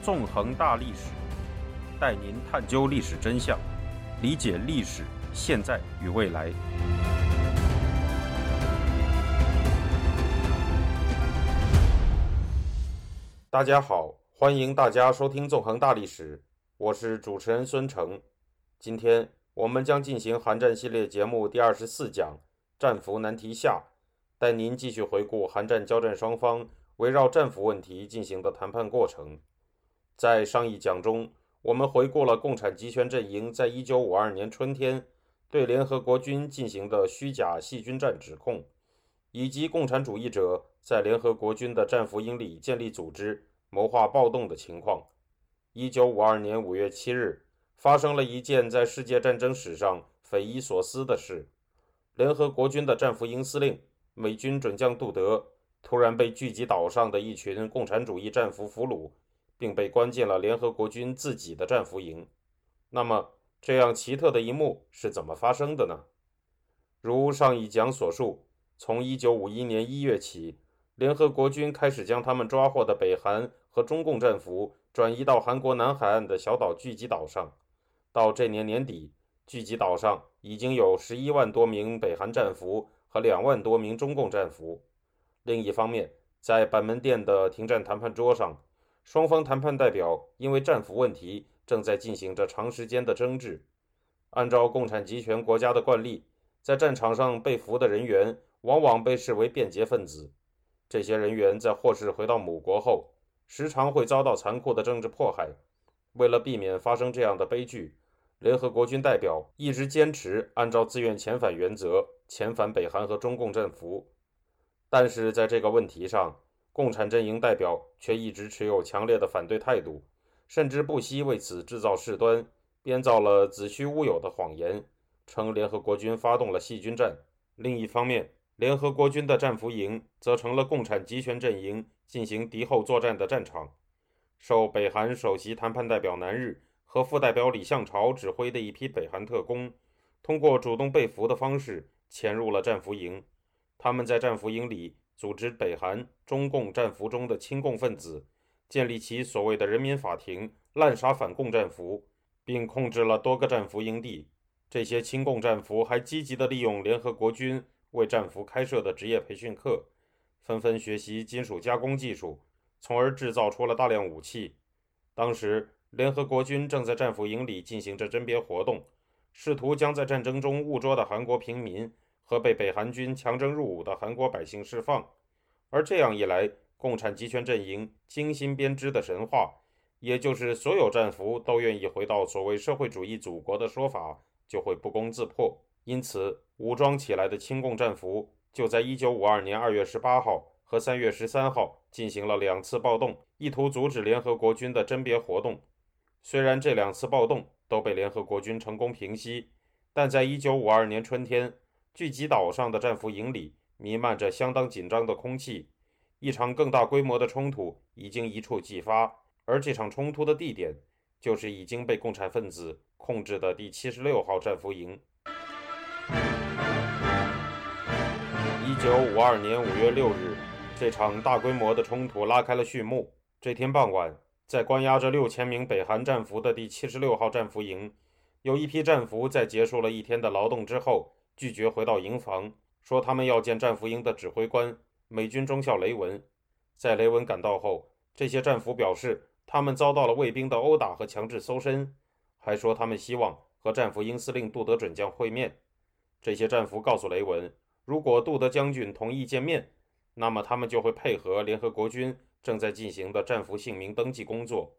纵横大历史，带您探究历史真相，理解历史现在与未来。大家好，欢迎大家收听《纵横大历史》，我是主持人孙成。今天我们将进行韩战系列节目第二十四讲《战俘难题下》，带您继续回顾韩战交战双方围绕战俘问题进行的谈判过程。在上一讲中，我们回顾了共产集权阵营在一九五二年春天对联合国军进行的虚假细菌战指控，以及共产主义者在联合国军的战俘营里建立组织、谋划暴动的情况。一九五二年五月七日。发生了一件在世界战争史上匪夷所思的事：联合国军的战俘营司令、美军准将杜德突然被聚集岛上的一群共产主义战俘俘虏，并被关进了联合国军自己的战俘营。那么，这样奇特的一幕是怎么发生的呢？如上一讲所述，从1951年1月起，联合国军开始将他们抓获的北韩和中共战俘转移到韩国南海岸的小岛聚集岛上。到这年年底，聚集岛上已经有十一万多名北韩战俘和两万多名中共战俘。另一方面，在板门店的停战谈判桌上，双方谈判代表因为战俘问题正在进行着长时间的争执。按照共产集权国家的惯例，在战场上被俘的人员往往被视为变节分子。这些人员在获释回到母国后，时常会遭到残酷的政治迫害。为了避免发生这样的悲剧，联合国军代表一直坚持按照自愿遣返原则遣返北韩和中共战俘。但是在这个问题上，共产阵营代表却一直持有强烈的反对态度，甚至不惜为此制造事端，编造了子虚乌有的谎言，称联合国军发动了细菌战。另一方面，联合国军的战俘营则成了共产集权阵营进行敌后作战的战场。受北韩首席谈判代表南日和副代表李相朝指挥的一批北韩特工，通过主动被俘的方式潜入了战俘营。他们在战俘营里组织北韩、中共战俘中的亲共分子，建立起所谓的人民法庭，滥杀反共战俘，并控制了多个战俘营地。这些亲共战俘还积极地利用联合国军为战俘开设的职业培训课，纷纷学习金属加工技术。从而制造出了大量武器。当时，联合国军正在战俘营里进行着甄别活动，试图将在战争中误捉的韩国平民和被北韩军强征入伍的韩国百姓释放。而这样一来，共产集权阵营精心编织的神话，也就是所有战俘都愿意回到所谓社会主义祖国的说法，就会不攻自破。因此，武装起来的亲共战俘就在1952年2月18号。和三月十三号进行了两次暴动，意图阻止联合国军的甄别活动。虽然这两次暴动都被联合国军成功平息，但在一九五二年春天，聚集岛上的战俘营里弥漫着相当紧张的空气。一场更大规模的冲突已经一触即发，而这场冲突的地点就是已经被共产分子控制的第七十六号战俘营。一九五二年五月六日。这场大规模的冲突拉开了序幕。这天傍晚，在关押着六千名北韩战俘的第七十六号战俘营，有一批战俘在结束了一天的劳动之后，拒绝回到营房，说他们要见战俘营的指挥官美军中校雷文。在雷文赶到后，这些战俘表示他们遭到了卫兵的殴打和强制搜身，还说他们希望和战俘营司令杜德准将会面。这些战俘告诉雷文，如果杜德将军同意见面。那么他们就会配合联合国军正在进行的战俘姓名登记工作。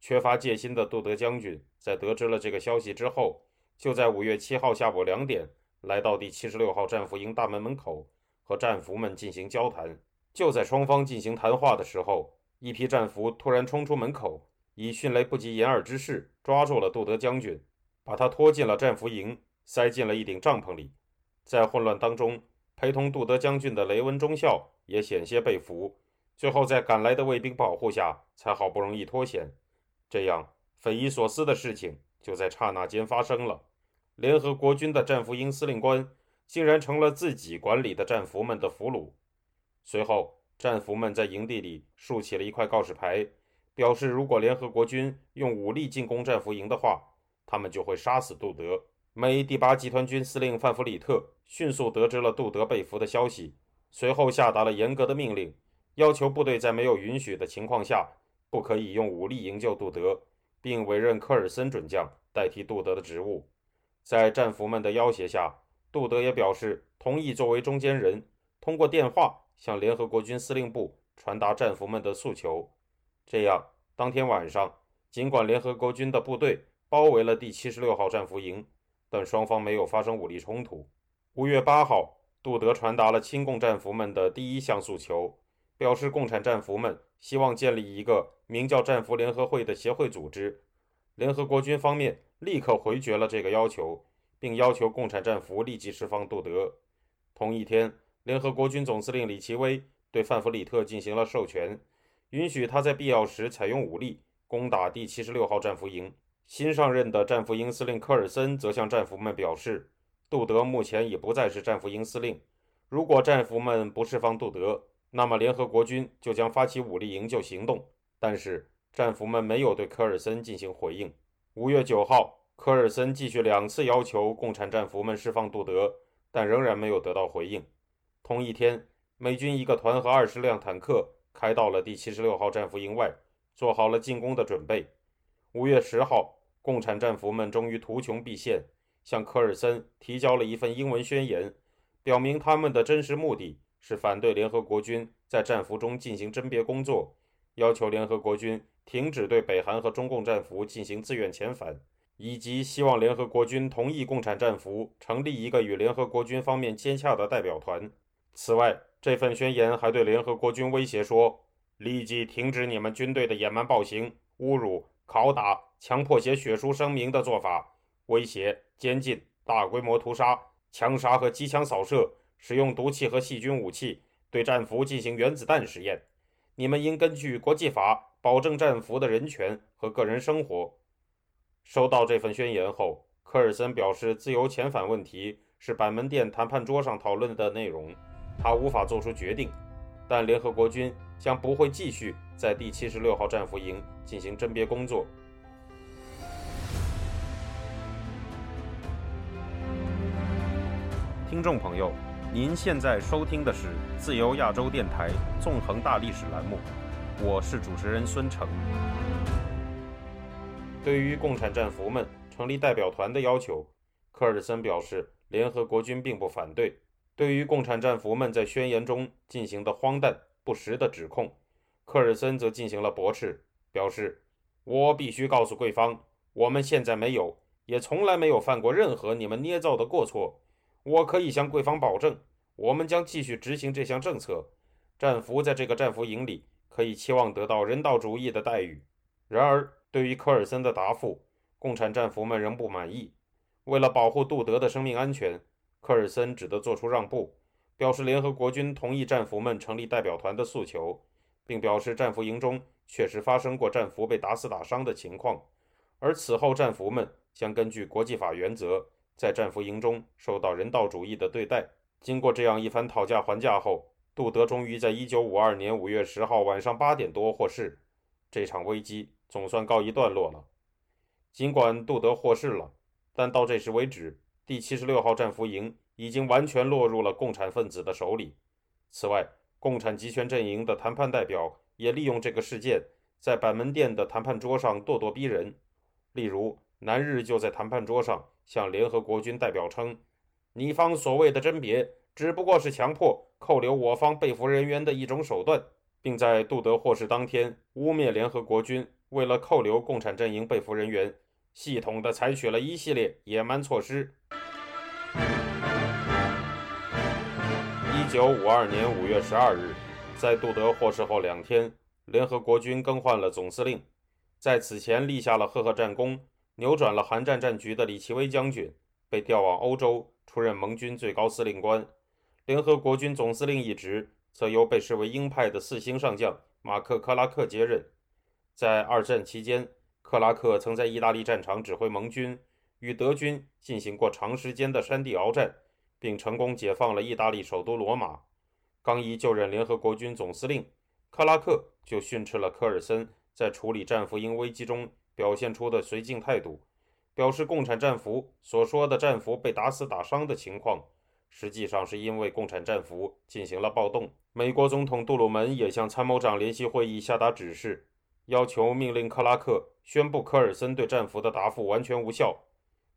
缺乏戒心的杜德将军在得知了这个消息之后，就在五月七号下午两点来到第七十六号战俘营大门门口，和战俘们进行交谈。就在双方进行谈话的时候，一批战俘突然冲出门口，以迅雷不及掩耳之势抓住了杜德将军，把他拖进了战俘营，塞进了一顶帐篷里。在混乱当中。陪同杜德将军的雷文中校也险些被俘，最后在赶来的卫兵保护下，才好不容易脱险。这样匪夷所思的事情就在刹那间发生了：联合国军的战俘营司令官竟然成了自己管理的战俘们的俘虏。随后，战俘们在营地里竖起了一块告示牌，表示如果联合国军用武力进攻战俘营的话，他们就会杀死杜德。美第八集团军司令范弗里特迅速得知了杜德被俘的消息，随后下达了严格的命令，要求部队在没有允许的情况下，不可以用武力营救杜德，并委任科尔森准将代替杜德的职务。在战俘们的要挟下，杜德也表示同意作为中间人，通过电话向联合国军司令部传达战俘们的诉求。这样，当天晚上，尽管联合国军的部队包围了第七十六号战俘营，但双方没有发生武力冲突。五月八号，杜德传达了亲共战俘们的第一项诉求，表示共产战俘们希望建立一个名叫“战俘联合会”的协会组织。联合国军方面立刻回绝了这个要求。并要求共产战俘立即释放杜德。同一天，联合国军总司令李奇微对范弗里特进行了授权，允许他在必要时采用武力攻打第七十六号战俘营。新上任的战俘营司令科尔森则向战俘们表示，杜德目前已不再是战俘营司令。如果战俘们不释放杜德，那么联合国军就将发起武力营救行动。但是战俘们没有对科尔森进行回应。五月九号。科尔森继续两次要求共产战俘们释放杜德，但仍然没有得到回应。同一天，美军一个团和二十辆坦克开到了第七十六号战俘营外，做好了进攻的准备。五月十号，共产战俘们终于图穷匕现，向科尔森提交了一份英文宣言，表明他们的真实目的是反对联合国军在战俘中进行甄别工作，要求联合国军停止对北韩和中共战俘进行自愿遣返。以及希望联合国军同意共产战俘成立一个与联合国军方面接洽的代表团。此外，这份宣言还对联合国军威胁说：立即停止你们军队的野蛮暴行、侮辱、拷打、强迫写血书声明的做法，威胁、监禁、大规模屠杀、枪杀和机枪扫射，使用毒气和细菌武器对战俘进行原子弹实验。你们应根据国际法保证战俘的人权和个人生活。收到这份宣言后，科尔森表示，自由遣返问题是板门店谈判桌上讨论的内容，他无法做出决定。但联合国军将不会继续在第七十六号战俘营进行甄别工作。听众朋友，您现在收听的是自由亚洲电台纵横大历史栏目，我是主持人孙成。对于共产战俘们成立代表团的要求，科尔森表示，联合国军并不反对。对于共产战俘们在宣言中进行的荒诞不实的指控，科尔森则进行了驳斥，表示：“我必须告诉贵方，我们现在没有，也从来没有犯过任何你们捏造的过错。我可以向贵方保证，我们将继续执行这项政策。战俘在这个战俘营里可以期望得到人道主义的待遇。”然而，对于科尔森的答复，共产战俘们仍不满意。为了保护杜德的生命安全，科尔森只得做出让步，表示联合国军同意战俘们成立代表团的诉求，并表示战俘营中确实发生过战俘被打死打伤的情况，而此后战俘们将根据国际法原则在战俘营中受到人道主义的对待。经过这样一番讨价还价后，杜德终于在1952年5月10号晚上八点多获释。这场危机。总算告一段落了。尽管杜德获释了，但到这时为止，第七十六号战俘营已经完全落入了共产分子的手里。此外，共产集权阵营的谈判代表也利用这个事件，在板门店的谈判桌上咄咄逼人。例如，南日就在谈判桌上向联合国军代表称：“你方所谓的甄别，只不过是强迫扣留我方被俘人员的一种手段。”并在杜德获释当天污蔑联合国军。为了扣留共产阵营被俘人员，系统地采取了一系列野蛮措施。一九五二年五月十二日，在杜德获释后两天，联合国军更换了总司令。在此前立下了赫赫战功、扭转了韩战战局的李奇微将军被调往欧洲出任盟军最高司令官，联合国军总司令一职则由被视为鹰派的四星上将马克·克拉克接任。在二战期间，克拉克曾在意大利战场指挥盟军与德军进行过长时间的山地鏖战，并成功解放了意大利首都罗马。刚一就任联合国军总司令，克拉克就训斥了科尔森在处理战俘营危机中表现出的绥靖态度，表示共产战俘所说的战俘被打死打伤的情况，实际上是因为共产战俘进行了暴动。美国总统杜鲁门也向参谋长联席会议下达指示，要求命令克拉克宣布科尔森对战俘的答复完全无效。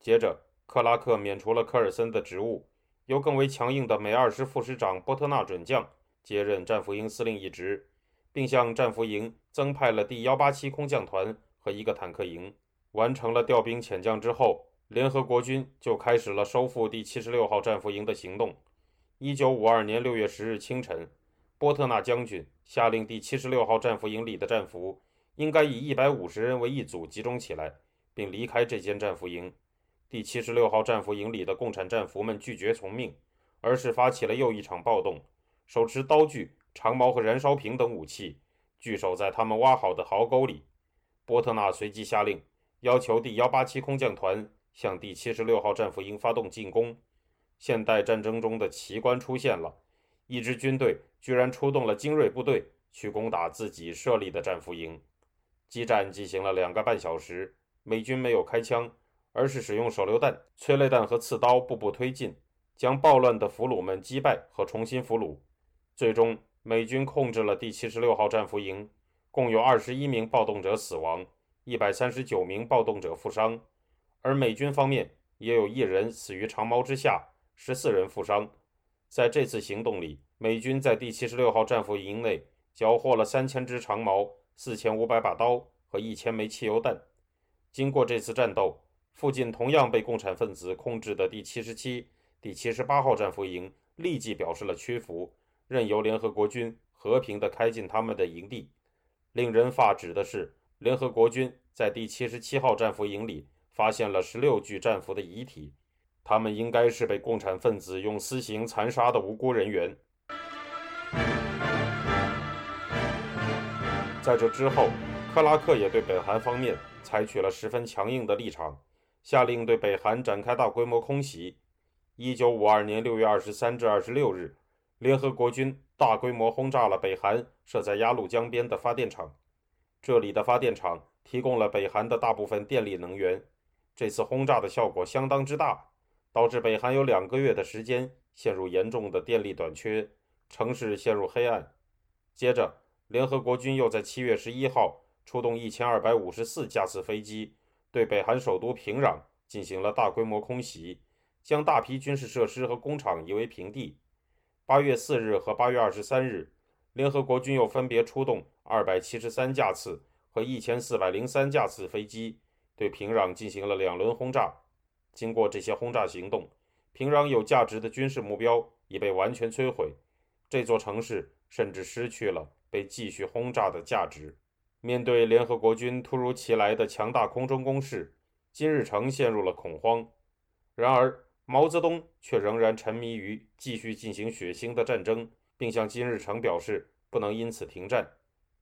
接着，克拉克免除了科尔森的职务，由更为强硬的美二师副师长波特纳准将接任战俘营司令一职，并向战俘营增派了第幺八七空降团和一个坦克营。完成了调兵遣将之后，联合国军就开始了收复第七十六号战俘营的行动。一九五二年六月十日清晨，波特纳将军下令第七十六号战俘营里的战俘应该以一百五十人为一组集中起来，并离开这间战俘营。第七十六号战俘营里的共产战俘们拒绝从命，而是发起了又一场暴动，手持刀具、长矛和燃烧瓶等武器，聚守在他们挖好的壕沟里。波特纳随即下令，要求第幺八七空降团向第七十六号战俘营发动进攻。现代战争中的奇观出现了，一支军队居然出动了精锐部队去攻打自己设立的战俘营。激战进行了两个半小时，美军没有开枪。而是使用手榴弹、催泪弹和刺刀步步推进，将暴乱的俘虏们击败和重新俘虏。最终，美军控制了第七十六号战俘营，共有二十一名暴动者死亡，一百三十九名暴动者负伤。而美军方面也有一人死于长矛之下，十四人负伤。在这次行动里，美军在第七十六号战俘营内缴获了三千支长矛、四千五百把刀和一千枚汽油弹。经过这次战斗，附近同样被共产分子控制的第七十七、第七十八号战俘营立即表示了屈服，任由联合国军和平地开进他们的营地。令人发指的是，联合国军在第七十七号战俘营里发现了十六具战俘的遗体，他们应该是被共产分子用私刑残杀的无辜人员。在这之后，克拉克也对北韩方面采取了十分强硬的立场。下令对北韩展开大规模空袭。一九五二年六月二十三至二十六日，联合国军大规模轰炸了北韩设在鸭绿江边的发电厂。这里的发电厂提供了北韩的大部分电力能源。这次轰炸的效果相当之大，导致北韩有两个月的时间陷入严重的电力短缺，城市陷入黑暗。接着，联合国军又在七月十一号出动一千二百五十四架次飞机。对北韩首都平壤进行了大规模空袭，将大批军事设施和工厂夷为平地。八月四日和八月二十三日，联合国军又分别出动二百七十三架次和一千四百零三架次飞机，对平壤进行了两轮轰炸。经过这些轰炸行动，平壤有价值的军事目标已被完全摧毁，这座城市甚至失去了被继续轰炸的价值。面对联合国军突如其来的强大空中攻势，金日成陷入了恐慌。然而，毛泽东却仍然沉迷于继续进行血腥的战争，并向金日成表示不能因此停战。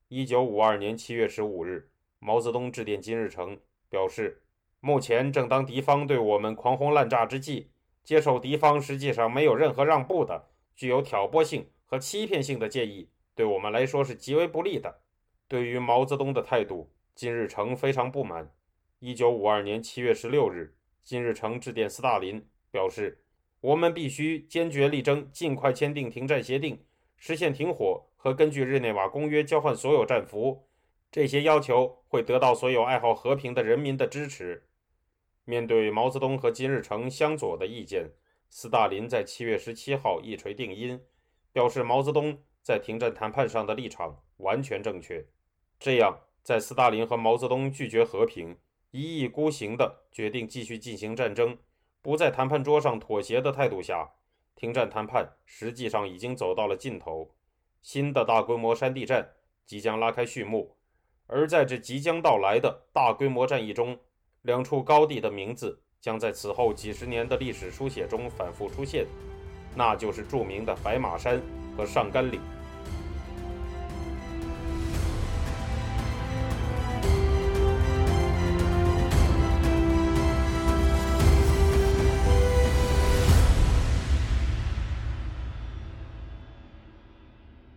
一九五二年七月十五日，毛泽东致电金日成，表示：“目前正当敌方对我们狂轰滥炸之际，接受敌方实际上没有任何让步的、具有挑拨性和欺骗性的建议，对我们来说是极为不利的。”对于毛泽东的态度，金日成非常不满。一九五二年七月十六日，金日成致电斯大林，表示：“我们必须坚决力争尽快签订停战协定，实现停火和根据日内瓦公约交换所有战俘。这些要求会得到所有爱好和平的人民的支持。”面对毛泽东和金日成相左的意见，斯大林在七月十七号一锤定音，表示毛泽东在停战谈判上的立场完全正确。这样，在斯大林和毛泽东拒绝和平、一意孤行地决定继续进行战争、不在谈判桌上妥协的态度下，停战谈判实际上已经走到了尽头。新的大规模山地战即将拉开序幕，而在这即将到来的大规模战役中，两处高地的名字将在此后几十年的历史书写中反复出现，那就是著名的白马山和上甘岭。